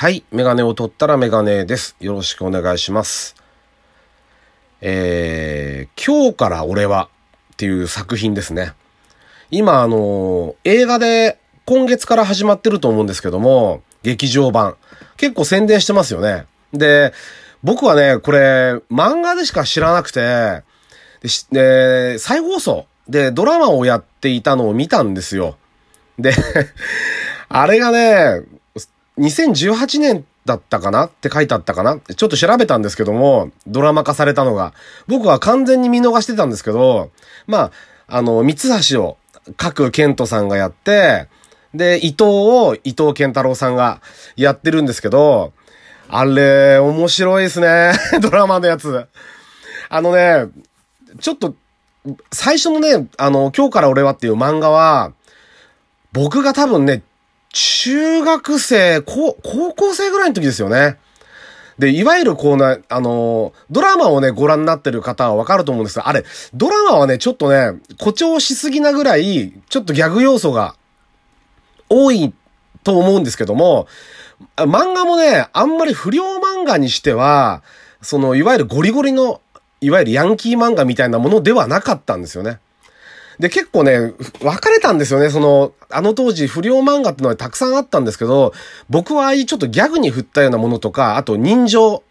はい。メガネを取ったらメガネです。よろしくお願いします。えー、今日から俺はっていう作品ですね。今、あの、映画で今月から始まってると思うんですけども、劇場版。結構宣伝してますよね。で、僕はね、これ、漫画でしか知らなくて、で、再放送でドラマをやっていたのを見たんですよ。で、あれがね、2018年だったかなって書いてあったかな？ちょっと調べたんですけども、ドラマ化されたのが。僕は完全に見逃してたんですけど、まあ、あの、三橋を各健人さんがやって、で、伊藤を伊藤健太郎さんがやってるんですけど、あれ、面白いですね。ドラマのやつ。あのね、ちょっと、最初のね、あの、今日から俺はっていう漫画は、僕が多分ね、中学生、高、校生ぐらいの時ですよね。で、いわゆるこうな、あの、ドラマをね、ご覧になってる方はわかると思うんですが、あれ、ドラマはね、ちょっとね、誇張しすぎなぐらい、ちょっとギャグ要素が多いと思うんですけども、漫画もね、あんまり不良漫画にしては、その、いわゆるゴリゴリの、いわゆるヤンキー漫画みたいなものではなかったんですよね。で、結構ね、分かれたんですよね。その、あの当時不良漫画ってのはたくさんあったんですけど、僕はああいうちょっとギャグに振ったようなものとか、あと人情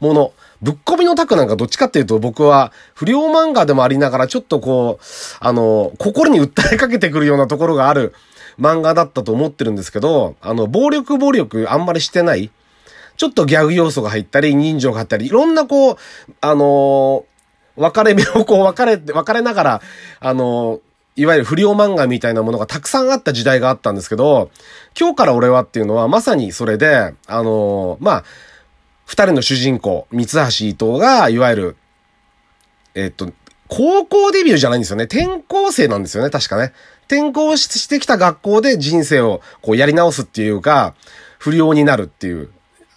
もの、ぶっ込みのタクなんかどっちかっていうと僕は不良漫画でもありながらちょっとこう、あの、心に訴えかけてくるようなところがある漫画だったと思ってるんですけど、あの、暴力暴力あんまりしてない。ちょっとギャグ要素が入ったり、人情が入ったり、いろんなこう、あの分かれ目をこう分かれて、分かれながら、あの、いわゆる不良漫画みたいなものがたくさんあった時代があったんですけど、今日から俺はっていうのはまさにそれで、あの、まあ、二人の主人公、三橋伊藤が、いわゆる、えっと、高校デビューじゃないんですよね。転校生なんですよね、確かね。転校してきた学校で人生をこうやり直すっていうか、不良になるっていう。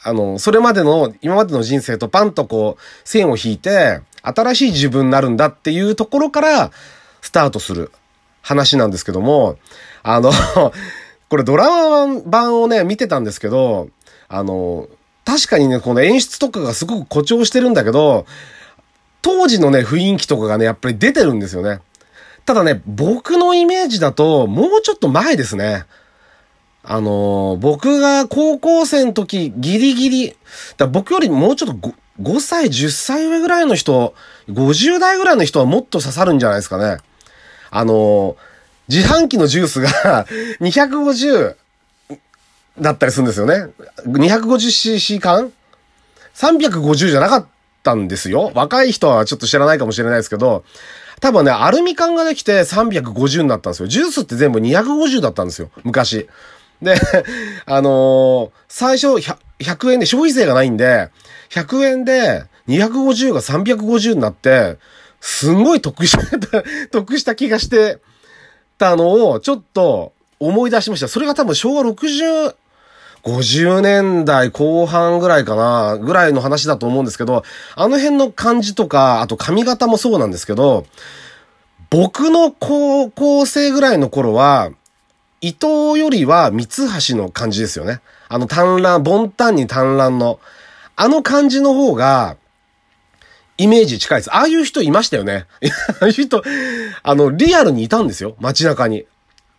あの、それまでの、今までの人生とパンとこう、線を引いて、新しい自分になるんだっていうところからスタートする話なんですけども、あの これドラマ版をね、見てたんですけど、あの、確かにね、この演出とかがすごく誇張してるんだけど、当時のね、雰囲気とかがね、やっぱり出てるんですよね。ただね、僕のイメージだと、もうちょっと前ですね。あの僕が高校生の時、ギリギリ、だ僕よりもうちょっと5歳、10歳上ぐらいの人、50代ぐらいの人はもっと刺さるんじゃないですかね。あの、自販機のジュースが 250だったりするんですよね。250cc 缶 ?350 じゃなかったんですよ。若い人はちょっと知らないかもしれないですけど、多分ね、アルミ缶ができて350になったんですよ。ジュースって全部250だったんですよ。昔。で、あのー、最初 100, 100円で消費税がないんで、100円で250が350になって、すんごい得した、得した気がしてたのをちょっと思い出しました。それが多分昭和60、50年代後半ぐらいかな、ぐらいの話だと思うんですけど、あの辺の感じとか、あと髪型もそうなんですけど、僕の高校生ぐらいの頃は、伊藤よりは三橋の感じですよね。あの単乱、ボンタンに単乱の、あの感じの方が、イメージ近いです。ああいう人いましたよね。ああいう人、あの、リアルにいたんですよ。街中に。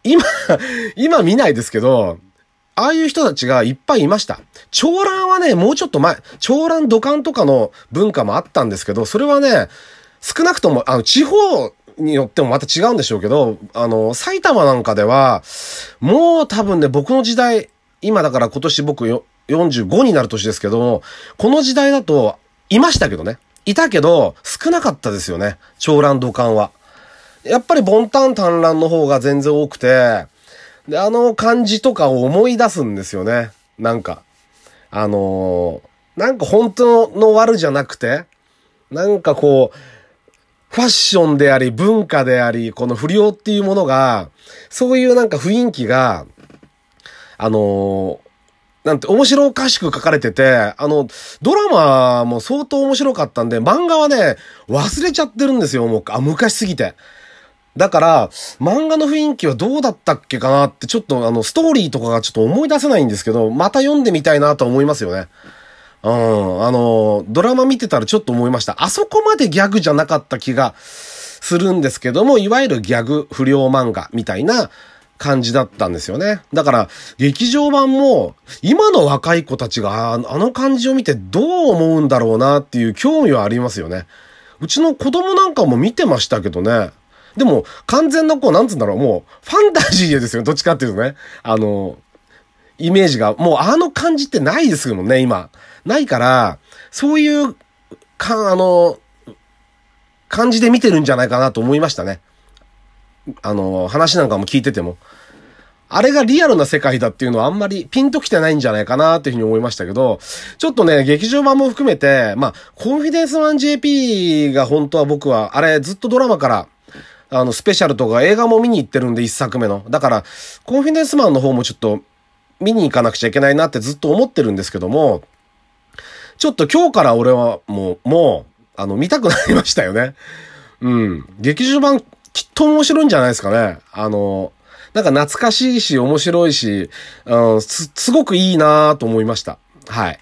今、今見ないですけど、ああいう人たちがいっぱいいました。長蘭はね、もうちょっと前、長蘭土管とかの文化もあったんですけど、それはね、少なくとも、あの、地方によってもまた違うんでしょうけど、あの、埼玉なんかでは、もう多分ね、僕の時代、今だから今年僕45になる年ですけど、この時代だと、いましたけどね。いたけど、少なかったですよね。長蘭土管は。やっぱりボンタン単乱の方が全然多くて、で、あの感じとかを思い出すんですよね。なんか。あのー、なんか本当の悪じゃなくて、なんかこう、ファッションであり、文化であり、この不良っていうものが、そういうなんか雰囲気が、あの、なんて面白おかしく書かれてて、あの、ドラマも相当面白かったんで、漫画はね、忘れちゃってるんですよ、もう、あ、昔すぎて。だから、漫画の雰囲気はどうだったっけかなって、ちょっとあの、ストーリーとかがちょっと思い出せないんですけど、また読んでみたいなと思いますよね。うん、あの、ドラマ見てたらちょっと思いました。あそこまでギャグじゃなかった気がするんですけども、いわゆるギャグ不良漫画みたいな感じだったんですよね。だから、劇場版も、今の若い子たちが、あの感じを見てどう思うんだろうなっていう興味はありますよね。うちの子供なんかも見てましたけどね。でも、完全なこう、なんつうんだろう、もう、ファンタジーですよ。どっちかっていうとね。あの、イメージが、もうあの感じってないですもんね、今。ないから、そういう、か、あの、感じで見てるんじゃないかなと思いましたね。あの、話なんかも聞いてても。あれがリアルな世界だっていうのはあんまりピンときてないんじゃないかなっていうふうに思いましたけど、ちょっとね、劇場版も含めて、まあ、コンフィデンスマン JP が本当は僕は、あれずっとドラマから、あの、スペシャルとか映画も見に行ってるんで、一作目の。だから、コンフィデンスマンの方もちょっと見に行かなくちゃいけないなってずっと思ってるんですけども、ちょっと今日から俺はもう、もう、あの、見たくなりましたよね。うん。劇場版きっと面白いんじゃないですかね。あの、なんか懐かしいし、面白いし、うん、す、すごくいいなと思いました。はい。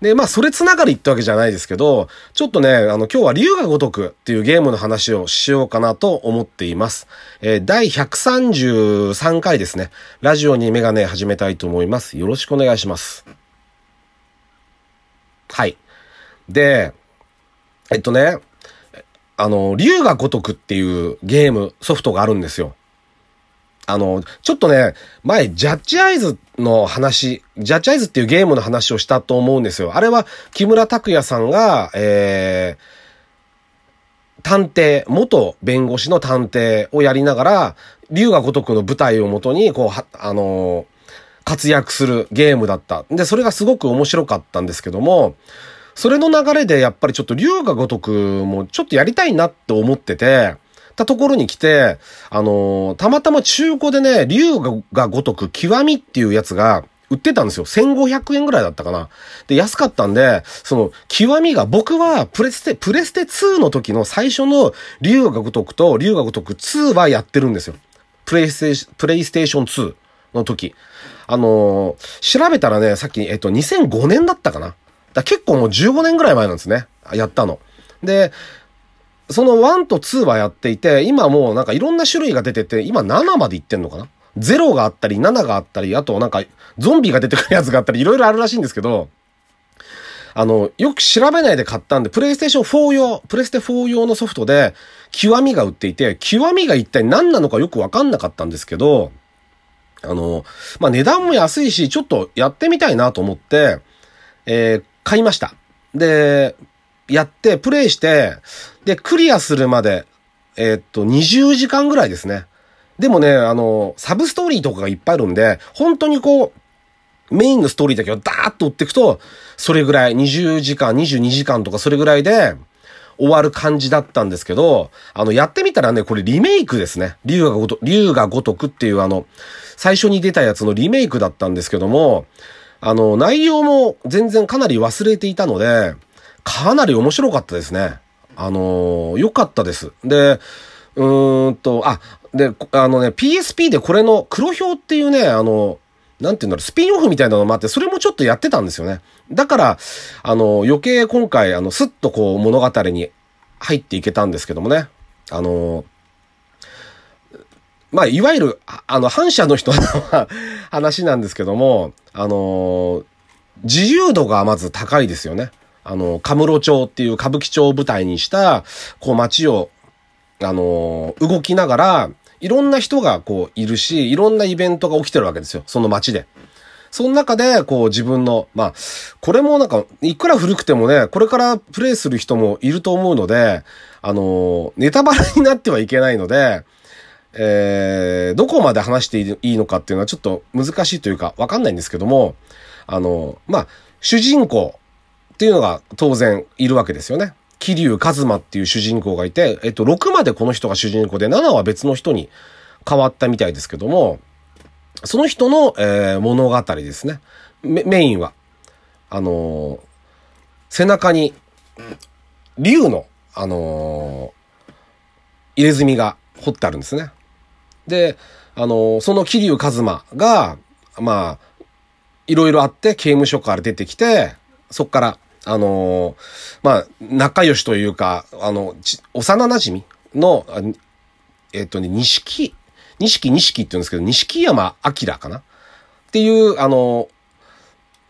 で、まあ、それつながりってわけじゃないですけど、ちょっとね、あの、今日は竜が如くっていうゲームの話をしようかなと思っています。えー第133回ですね。ラジオにメガネ始めたいと思います。よろしくお願いします。はい。で、えっとね、あの、竜が如くっていうゲーム、ソフトがあるんですよ。あの、ちょっとね、前、ジャッジアイズの話、ジャッジアイズっていうゲームの話をしたと思うんですよ。あれは、木村拓哉さんが、えー、探偵、元弁護士の探偵をやりながら、竜が如くの舞台をもとに、こう、は、あのー活躍するゲームだった。で、それがすごく面白かったんですけども、それの流れでやっぱりちょっと竜が如くもちょっとやりたいなって思ってて、たところに来て、あのーたまたま中古でね、竜が如く極みっていうやつが売ってたんですよ。1500円ぐらいだったかな。で、安かったんで、その、極みが、僕はプレステ、プレステ2の時の最初の竜が如くと竜が如く2はやってるんですよ。プレイステーション、プレイステーション2の時。あのー調べたらね、さっき、えっと、2005年だったかな。だ結構もう15年ぐらい前なんですね。やったの。で、その1と2はやっていて、今もうなんかいろんな種類が出てて、今7までいってんのかな ?0 があったり、7があったり、あとなんかゾンビが出てくるやつがあったり、いろいろあるらしいんですけど、あの、よく調べないで買ったんで、プレイステーション4用、プレステ4用のソフトで、極みが売っていて、極みが一体何なのかよくわかんなかったんですけど、あの、まあ、値段も安いし、ちょっとやってみたいなと思って、えー買いました。で、やって、プレイして、で、クリアするまで、えーっと、20時間ぐらいですね。でもね、あの、サブストーリーとかがいっぱいあるんで、本当にこう、メインのストーリーだけをダーッと追っていくと、それぐらい、20時間、22時間とかそれぐらいで、終わる感じだったんですけど、あの、やってみたらね、これリメイクですね。竜がごと、竜が如くっていうあの、最初に出たやつのリメイクだったんですけども、あの、内容も全然かなり忘れていたので、かなり面白かったですね。あの良かったです。で、うーんと、あ、で、あのね、PSP でこれの黒表っていうね、あの、なんていうんだろう、スピンオフみたいなのもあって、それもちょっとやってたんですよね。だから、あの、余計今回、あの、スッとこう物語に入っていけたんですけどもね。あの、まあ、いわゆる、あの、反社の人の話なんですけども、あの、自由度がまず高いですよね。あの、カムロ町っていう歌舞伎町を舞台にした、こう街を、あの、動きながら、いろんな人がこういるし、いろんなイベントが起きてるわけですよ。その街で。その中で、こう自分の、まあ、これもなんか、いくら古くてもね、これからプレイする人もいると思うので、あの、ネタバレになってはいけないので、えー、どこまで話していいのかっていうのはちょっと難しいというか、わかんないんですけども、あの、まあ、主人公っていうのが当然いるわけですよね。桐生一馬っていう主人公がいて、えっと、6までこの人が主人公で、7は別の人に変わったみたいですけども、その人の、えー物語ですね。メインは、あのー背中に、竜の、あのー入れ墨が掘ってあるんですね。で、あの、その桐生一馬が、まあ、いろいろあって刑務所から出てきて、そっから、あのまあ、仲良しというか、あの、幼馴染の、えっ、とね、錦、錦錦って言うんですけど、錦山明かな？っていう、あの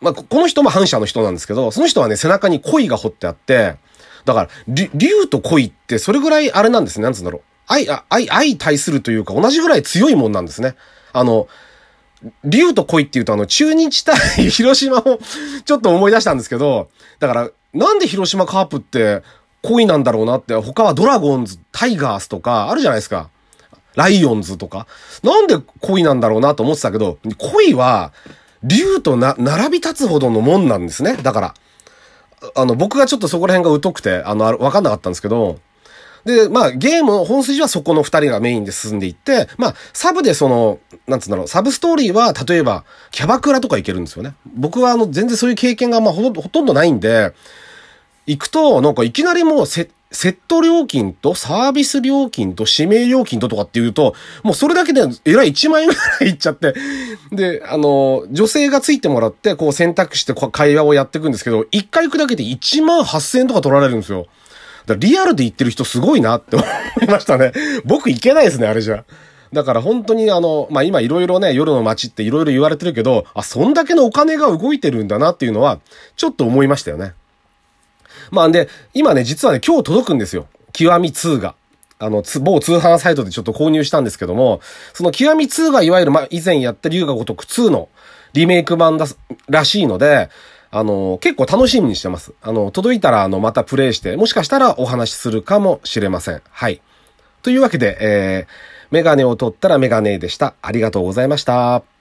まあ、この人も反社の人なんですけど、その人はね、背中に恋が彫ってあって、だから、竜と恋ってそれぐらいあれなんですね、なんつうんだろう。愛、愛、愛対するというか同じぐらい強いもんなんですね。あの、竜と恋っていうとあの、中日対 広島を ちょっと思い出したんですけど、だから、なんで広島カープって恋なんだろうなって、他はドラゴンズ、タイガースとかあるじゃないですか。ライオンズとか。なんで恋なんだろうなと思ってたけど、恋は、竜とな、並び立つほどのもんなんですね。だから。あの、僕がちょっとそこら辺が疎くて、あの、わかんなかったんですけど、で、まあ、ゲームの本筋はそこの二人がメインで進んでいって、まあ、サブでその、なんつうんだろう、サブストーリーは、例えば、キャバクラとか行けるんですよね。僕はあの、全然そういう経験が、まあ、ほとんどないんで、行くと、なんかいきなりもうセ、セット料金とサービス料金と指名料金ととかっていうと、もうそれだけでえらい1万円ぐらいいっちゃって、で、あの、女性がついてもらって、こう選択して会話をやっていくんですけど、1回行くだけで1万8000円とか取られるんですよ。だリアルで言ってる人すごいなって思いましたね。僕行けないですね、あれじゃ。だから本当にあの、まあ、今いろいろね、夜の街っていろいろ言われてるけど、あ、そんだけのお金が動いてるんだなっていうのは、ちょっと思いましたよね。まあ、んで、今ね、実はね、今日届くんですよ。極み2が。あの、つ某通販サイトでちょっと購入したんですけども、その極み2がいわゆる、ま、以前やった龍が如く2のリメイク版だ、らしいので、あの、結構楽しみにしてます。あの、届いたら、あの、またプレイして、もしかしたらお話しするかもしれません。はい。というわけで、えー、メガネを取ったらメガネでした。ありがとうございました。